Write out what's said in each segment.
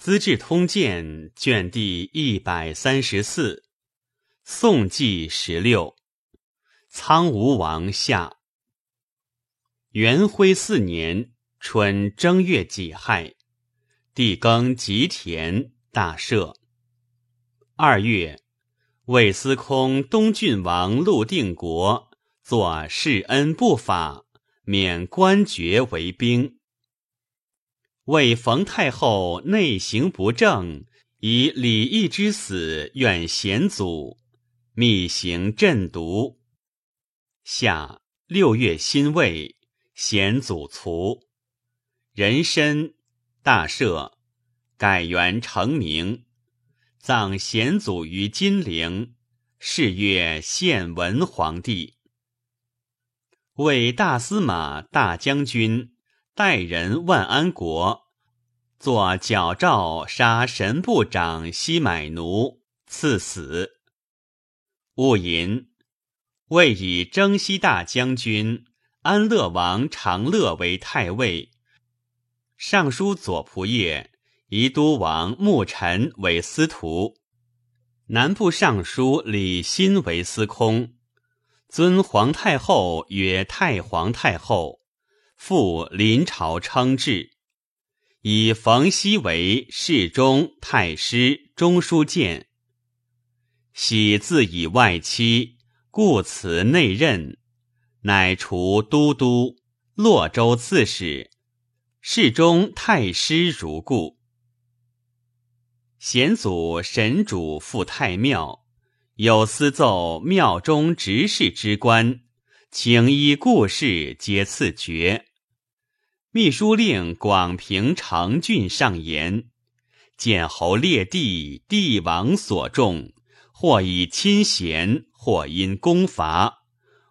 资治通鉴》卷第一百三十四，宋纪十六，苍梧王下。元徽四年春正月己亥，地耕吉田，大赦。二月，魏司空东郡王陆定国作世恩不法，免官爵为兵。为冯太后内行不正，以李义之死怨贤祖，密行镇毒。夏六月辛未，贤祖卒，人参大赦，改元成名，葬贤祖于金陵，谥曰献文皇帝。为大司马、大将军。代人万安国。作矫诏杀神部长西买奴，赐死。戊寅，位以征西大将军安乐王长乐为太尉，尚书左仆射宜都王穆臣为司徒，南部尚书李欣为司空，尊皇太后曰太皇太后。复临朝称制，以冯熙为侍中、太师、中书监。喜自以外戚，故辞内任，乃除都督、洛州刺史、侍中、太师如故。贤祖神主赴太庙，有司奏庙中执事之官，请依故事，皆赐爵。秘书令广平成郡上言：建侯列帝，帝王所重，或以亲贤，或因功伐，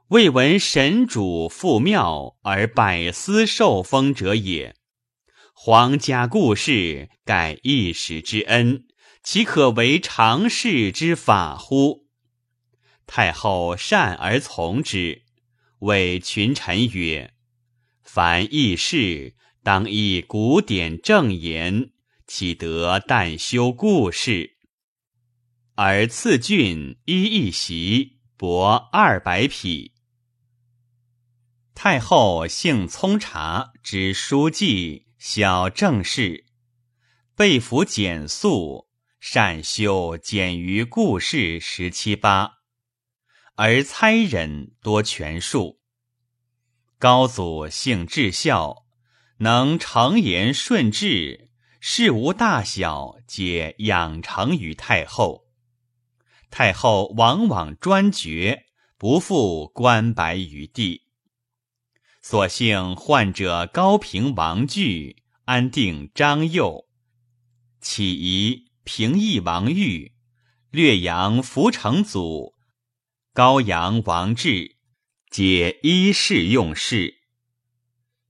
未闻神主赴庙而百司受封者也。皇家故事，盖一时之恩，岂可为常事之法乎？太后善而从之，谓群臣曰。凡易事，当以古典正言，岂得但修故事？而赐郡一一席，帛二百匹。太后性聪察，知书记，晓政事，备服简素，善修简于故事十七八，而猜忍多权术。高祖性至孝，能承言顺治，事无大小，皆养成于太后。太后往往专决，不负官白于地。所幸患者高平王惧，安定张佑，起疑平邑王玉，略阳福成祖，高阳王志。皆依事用事，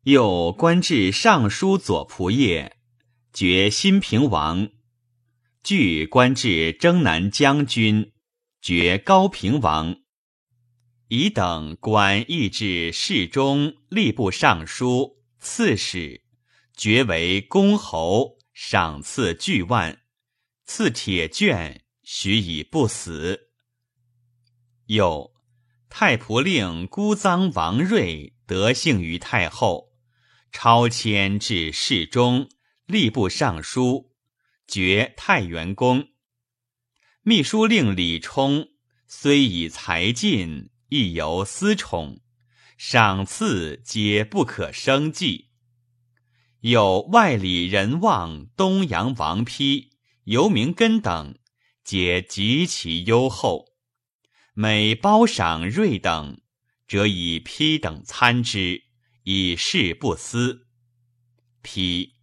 又官至尚书左仆射，爵新平王；据官至征南将军，爵高平王。乙等官亦至侍中、吏部尚书、刺史，爵为公侯，赏赐巨万，赐铁券，许以不死。又。太仆令孤臧王睿得幸于太后，超迁至侍中、吏部尚书，爵太原公。秘书令李冲虽以才尽，亦由私宠，赏赐皆不可生计。有外里人望东阳王丕、游明根等，皆极其优厚。每褒赏瑞等，则以批等参之，以示不思。批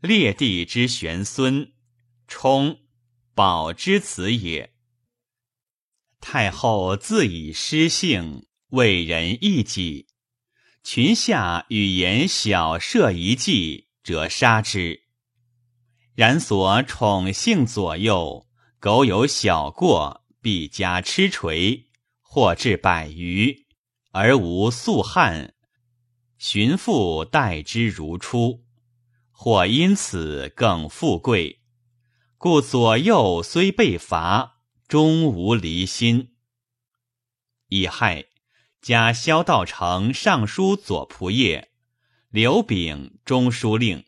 列帝之玄孙，冲宝之子也。太后自以失性，为人义己，群下语言小设一计，则杀之。然所宠幸左右，苟有小过。必加吃锤，或至百余，而无素汉。寻父待之如初，或因此更富贵。故左右虽被伐，终无离心。乙亥，加萧道成尚书左仆射，刘秉中书令。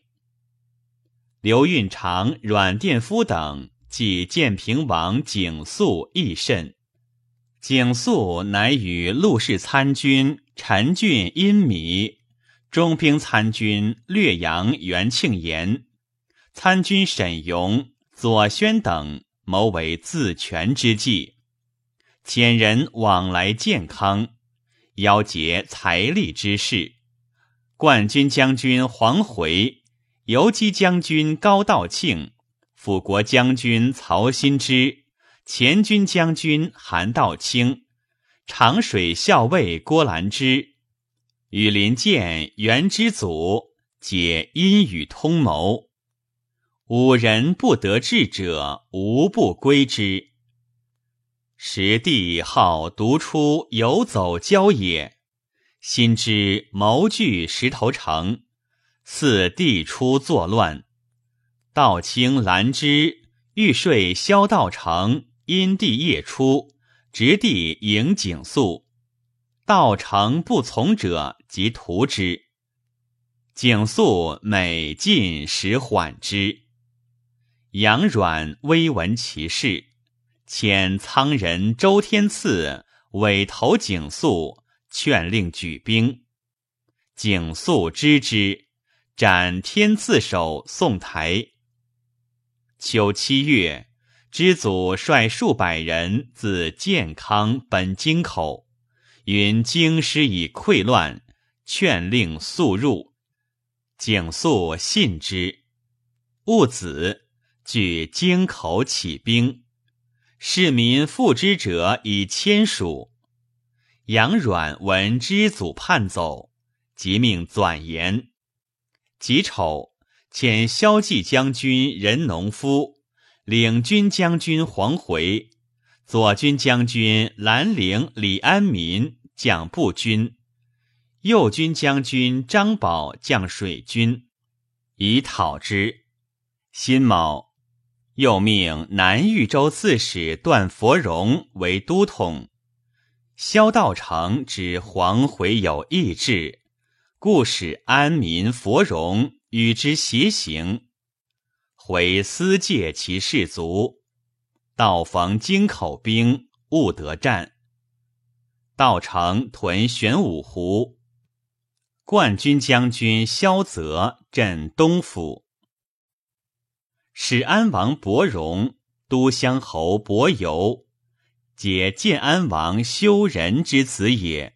刘运长、阮殿夫等即建平王景肃亦甚。景肃乃与陆氏参军陈俊、殷弥、中兵参军略阳袁庆延、参军沈荣。左宣等谋为自权之计，遣人往来健康，邀结财力之事。冠军将军黄回、游击将军高道庆、辅国将军曹新之、前军将军韩道清、长水校尉郭兰之、羽林剑袁之祖，皆阴语通谋。五人不得志者，无不归之。时帝好独出游走郊野，心知谋据石头城，似帝出作乱。道清兰之欲睡萧道成，因帝夜出，直帝迎景肃。道成不从者，即屠之。景肃每进时缓之。杨阮微闻其事，遣苍人周天赐委投景肃，劝令举兵。景肃知之，斩天赐首送台。秋七月，知祖率数百人自建康奔京口，云京师已溃乱，劝令速入。景肃信之，戊子。据京口起兵，市民附之者以千数。杨阮闻知祖叛走，即命转言。己丑，遣萧纪将军任农夫、领军将军黄回、左军将军兰陵李安民将步军，右军将军张宝将水军，以讨之。辛卯。又命南豫州刺史段佛荣为都统。萧道成知黄回有异志，故使安民佛荣与之偕行。回私借其士卒，道逢京口兵，勿得战。道成屯玄武湖。冠军将军萧泽镇东府。使安王伯荣、都乡侯伯游，皆建安王修仁之子也。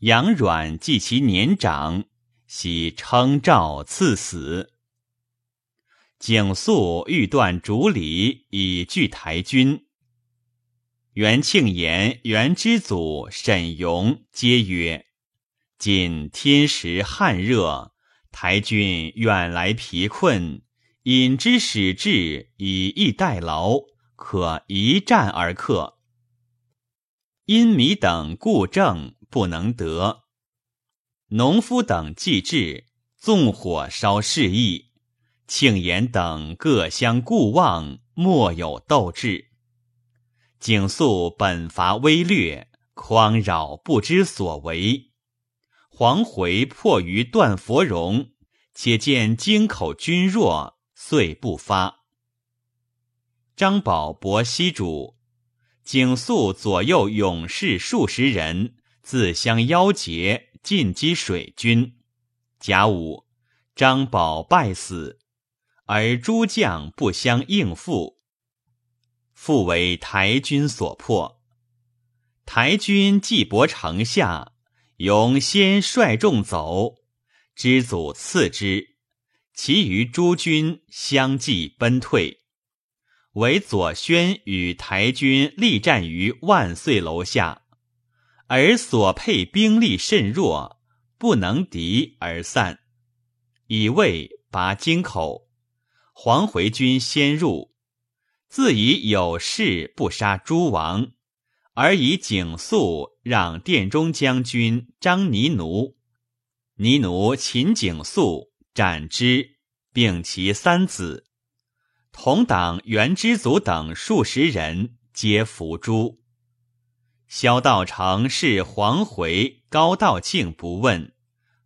杨阮继其年长，喜称诏赐死。景肃欲断竹篱，以拒台军。元庆言、元之祖沈荣皆曰：“今天时旱热，台军远来疲困。”引之使至，以逸待劳，可一战而克。因米等故政不能得，农夫等既至，纵火烧市邑。庆延等各相顾望，莫有斗志。景肃本伐微略，匡扰不知所为。黄回迫于段佛荣，且见京口军弱。遂不发。张宝博西主，景肃左右勇士数十人自相邀结，进击水军。甲午，张宝败死，而诸将不相应付，复为台军所破。台军既博城下，勇先率众走，知祖次之。其余诸军相继奔退，唯左宣与台军力战于万岁楼下，而所配兵力甚弱，不能敌而散。以为拔京口，黄回军先入，自以有事不杀诸王，而以景肃让殿中将军张尼奴，尼奴秦景肃。斩之，并其三子。同党袁知祖等数十人皆伏诛。萧道成是黄回、高道庆不问，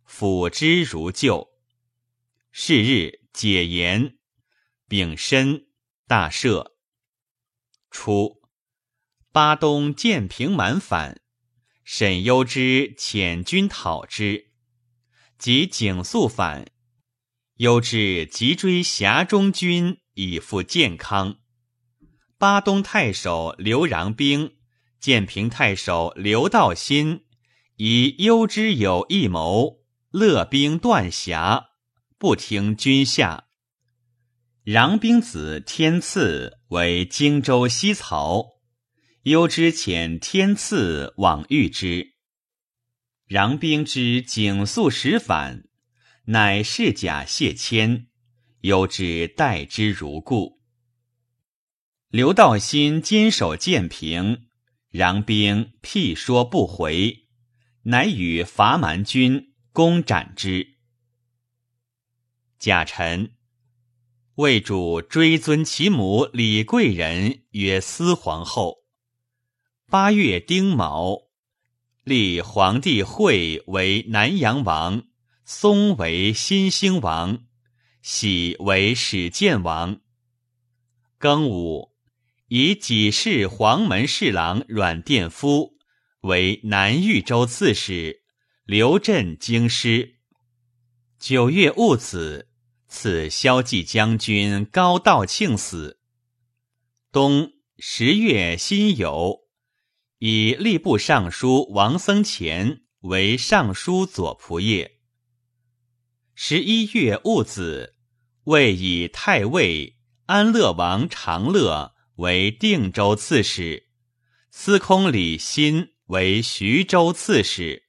抚之如旧。是日解言，丙申，大赦。初，巴东建平满反，沈攸之遣军讨之，及景肃反，攸之急追峡中军以复健康。巴东太守刘穰兵、建平太守刘道新以攸之有异谋，勒兵断峡，不听军下。穰兵子天赐为荆州西曹，攸之遣天赐往遇之。穰兵之景肃使反，乃侍甲谢谦，攸之待之如故。刘道新坚守建平，攘兵辟说不回，乃与伐蛮军攻斩之。贾臣。魏主追尊其母李贵人曰司皇后。八月丁卯，立皇帝讳为南阳王，嵩为新兴王，喜为始建王。庚午，以己氏黄门侍郎阮殿夫为南豫州刺史，留镇京师。九月戊子。赐萧纪将军高道庆死。冬十月辛酉，以吏部尚书王僧虔为尚书左仆射。十一月戊子，位以太尉安乐王长乐为定州刺史，司空李欣为徐州刺史。